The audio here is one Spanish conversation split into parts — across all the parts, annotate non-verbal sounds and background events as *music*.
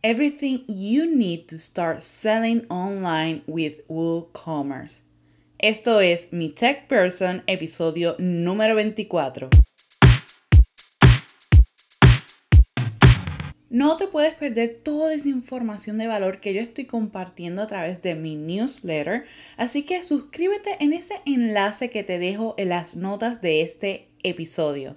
Everything you need to start selling online with WooCommerce. Esto es mi Tech Person, episodio número 24. No te puedes perder toda esa información de valor que yo estoy compartiendo a través de mi newsletter, así que suscríbete en ese enlace que te dejo en las notas de este episodio.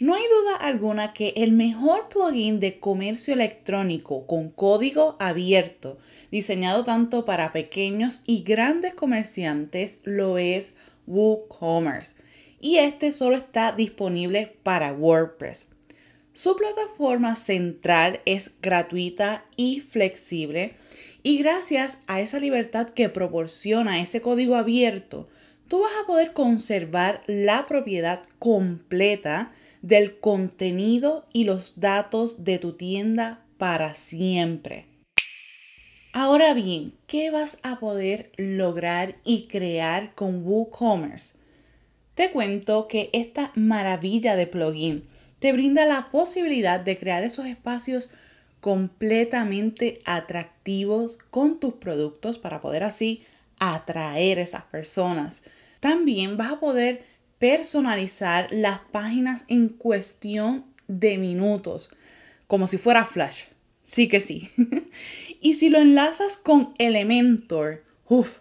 No hay duda alguna que el mejor plugin de comercio electrónico con código abierto, diseñado tanto para pequeños y grandes comerciantes, lo es WooCommerce. Y este solo está disponible para WordPress. Su plataforma central es gratuita y flexible y gracias a esa libertad que proporciona ese código abierto, tú vas a poder conservar la propiedad completa del contenido y los datos de tu tienda para siempre. Ahora bien, ¿qué vas a poder lograr y crear con WooCommerce? Te cuento que esta maravilla de plugin te brinda la posibilidad de crear esos espacios completamente atractivos con tus productos para poder así atraer esas personas. También vas a poder personalizar las páginas en cuestión de minutos, como si fuera Flash. Sí que sí. *laughs* y si lo enlazas con Elementor, uff,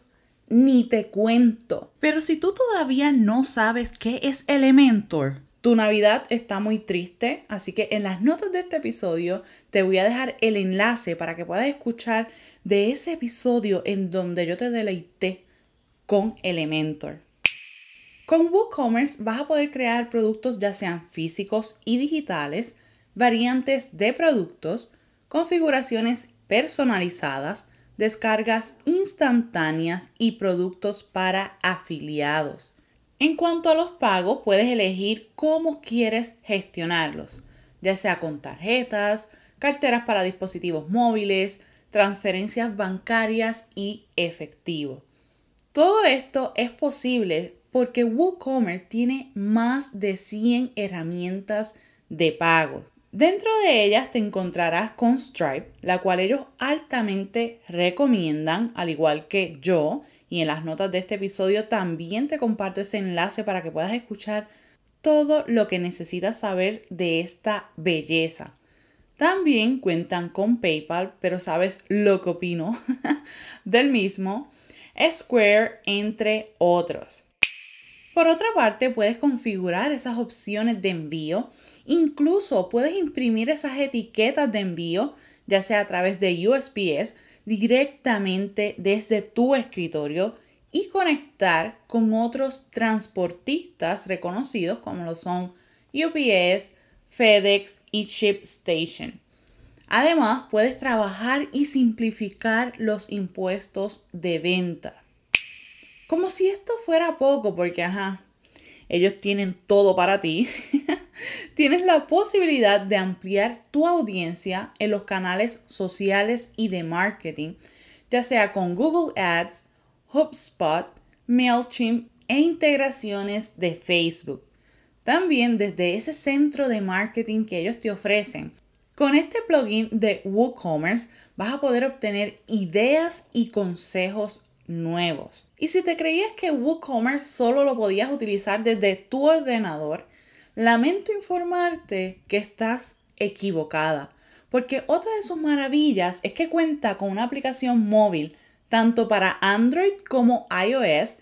ni te cuento. Pero si tú todavía no sabes qué es Elementor, tu Navidad está muy triste, así que en las notas de este episodio te voy a dejar el enlace para que puedas escuchar de ese episodio en donde yo te deleité con Elementor. Con WooCommerce vas a poder crear productos ya sean físicos y digitales, variantes de productos, configuraciones personalizadas, descargas instantáneas y productos para afiliados. En cuanto a los pagos, puedes elegir cómo quieres gestionarlos, ya sea con tarjetas, carteras para dispositivos móviles, transferencias bancarias y efectivo. Todo esto es posible porque WooCommerce tiene más de 100 herramientas de pago. Dentro de ellas te encontrarás con Stripe, la cual ellos altamente recomiendan, al igual que yo, y en las notas de este episodio también te comparto ese enlace para que puedas escuchar todo lo que necesitas saber de esta belleza. También cuentan con PayPal, pero sabes lo que opino *laughs* del mismo, Square, entre otros. Por otra parte, puedes configurar esas opciones de envío. Incluso puedes imprimir esas etiquetas de envío, ya sea a través de USPS, directamente desde tu escritorio y conectar con otros transportistas reconocidos como lo son UPS, FedEx y ShipStation. Además, puedes trabajar y simplificar los impuestos de venta. Como si esto fuera poco, porque ajá, ellos tienen todo para ti. *laughs* Tienes la posibilidad de ampliar tu audiencia en los canales sociales y de marketing, ya sea con Google Ads, HubSpot, MailChimp e integraciones de Facebook. También desde ese centro de marketing que ellos te ofrecen. Con este plugin de WooCommerce vas a poder obtener ideas y consejos nuevos. Y si te creías que WooCommerce solo lo podías utilizar desde tu ordenador, lamento informarte que estás equivocada, porque otra de sus maravillas es que cuenta con una aplicación móvil tanto para Android como iOS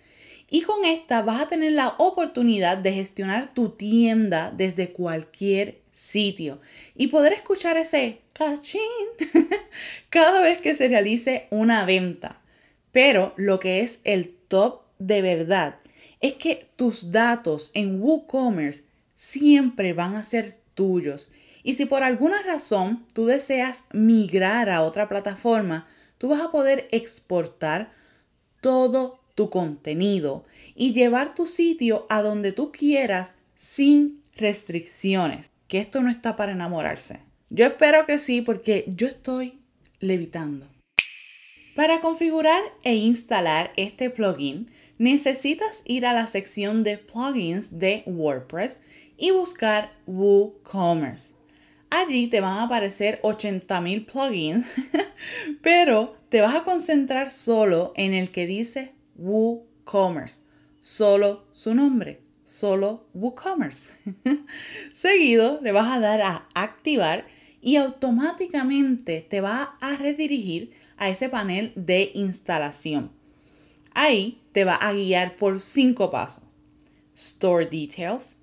y con esta vas a tener la oportunidad de gestionar tu tienda desde cualquier sitio y poder escuchar ese cachín *laughs* cada vez que se realice una venta. Pero lo que es el top de verdad es que tus datos en WooCommerce siempre van a ser tuyos. Y si por alguna razón tú deseas migrar a otra plataforma, tú vas a poder exportar todo tu contenido y llevar tu sitio a donde tú quieras sin restricciones. Que esto no está para enamorarse. Yo espero que sí porque yo estoy levitando. Para configurar e instalar este plugin, necesitas ir a la sección de plugins de WordPress y buscar WooCommerce. Allí te van a aparecer 80.000 plugins, *laughs* pero te vas a concentrar solo en el que dice WooCommerce, solo su nombre, solo WooCommerce. *laughs* Seguido le vas a dar a activar y automáticamente te va a redirigir a ese panel de instalación. Ahí te va a guiar por cinco pasos. Store Details,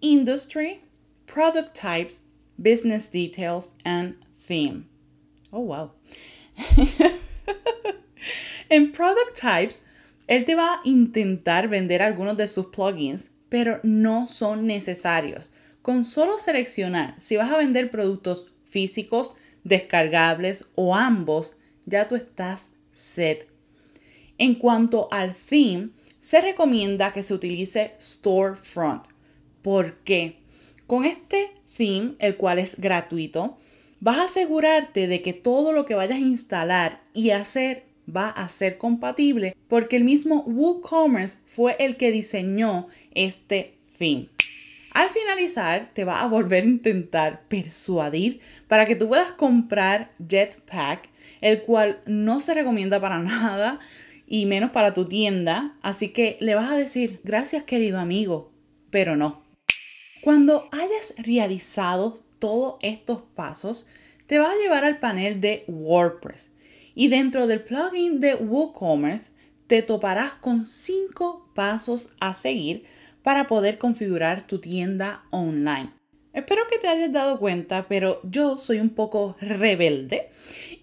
Industry, Product Types, Business Details, and Theme. Oh, wow. *laughs* en Product Types, él te va a intentar vender algunos de sus plugins, pero no son necesarios. Con solo seleccionar si vas a vender productos físicos, descargables o ambos, ya tú estás set. En cuanto al theme, se recomienda que se utilice Storefront. ¿Por qué? Con este theme, el cual es gratuito, vas a asegurarte de que todo lo que vayas a instalar y hacer va a ser compatible porque el mismo WooCommerce fue el que diseñó este theme. Al finalizar, te va a volver a intentar persuadir para que tú puedas comprar Jetpack, el cual no se recomienda para *laughs* nada y menos para tu tienda. Así que le vas a decir, gracias querido amigo, pero no. Cuando hayas realizado todos estos pasos, te va a llevar al panel de WordPress. Y dentro del plugin de WooCommerce, te toparás con cinco pasos a seguir para poder configurar tu tienda online. Espero que te hayas dado cuenta, pero yo soy un poco rebelde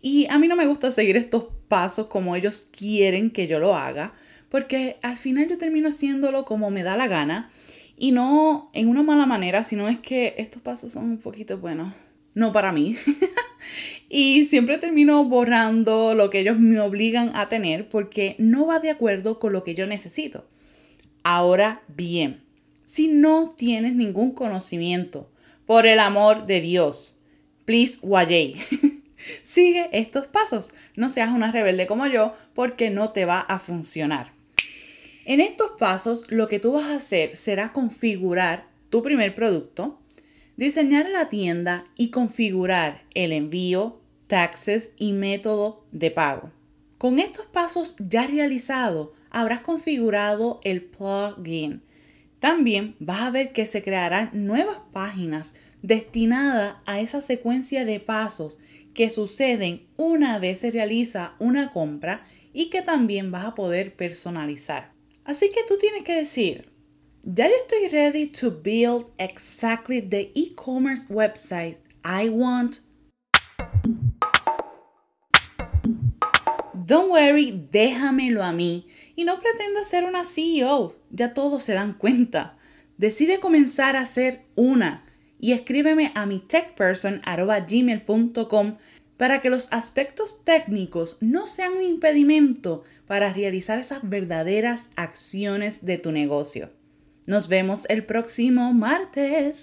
y a mí no me gusta seguir estos pasos como ellos quieren que yo lo haga, porque al final yo termino haciéndolo como me da la gana y no en una mala manera, sino es que estos pasos son un poquito, bueno, no para mí. *laughs* y siempre termino borrando lo que ellos me obligan a tener porque no va de acuerdo con lo que yo necesito. Ahora bien, si no tienes ningún conocimiento, por el amor de Dios, please wayay. *laughs* Sigue estos pasos. No seas una rebelde como yo porque no te va a funcionar. En estos pasos lo que tú vas a hacer será configurar tu primer producto, diseñar la tienda y configurar el envío, taxes y método de pago. Con estos pasos ya realizados, habrás configurado el plugin. También vas a ver que se crearán nuevas páginas destinadas a esa secuencia de pasos que suceden una vez se realiza una compra y que también vas a poder personalizar. Así que tú tienes que decir, ya yo estoy ready to build exactly the e-commerce website I want. Don't worry, déjamelo a mí y no pretenda ser una CEO, ya todos se dan cuenta. Decide comenzar a ser una y escríbeme a mi techperson.gmail.com para que los aspectos técnicos no sean un impedimento para realizar esas verdaderas acciones de tu negocio. Nos vemos el próximo martes.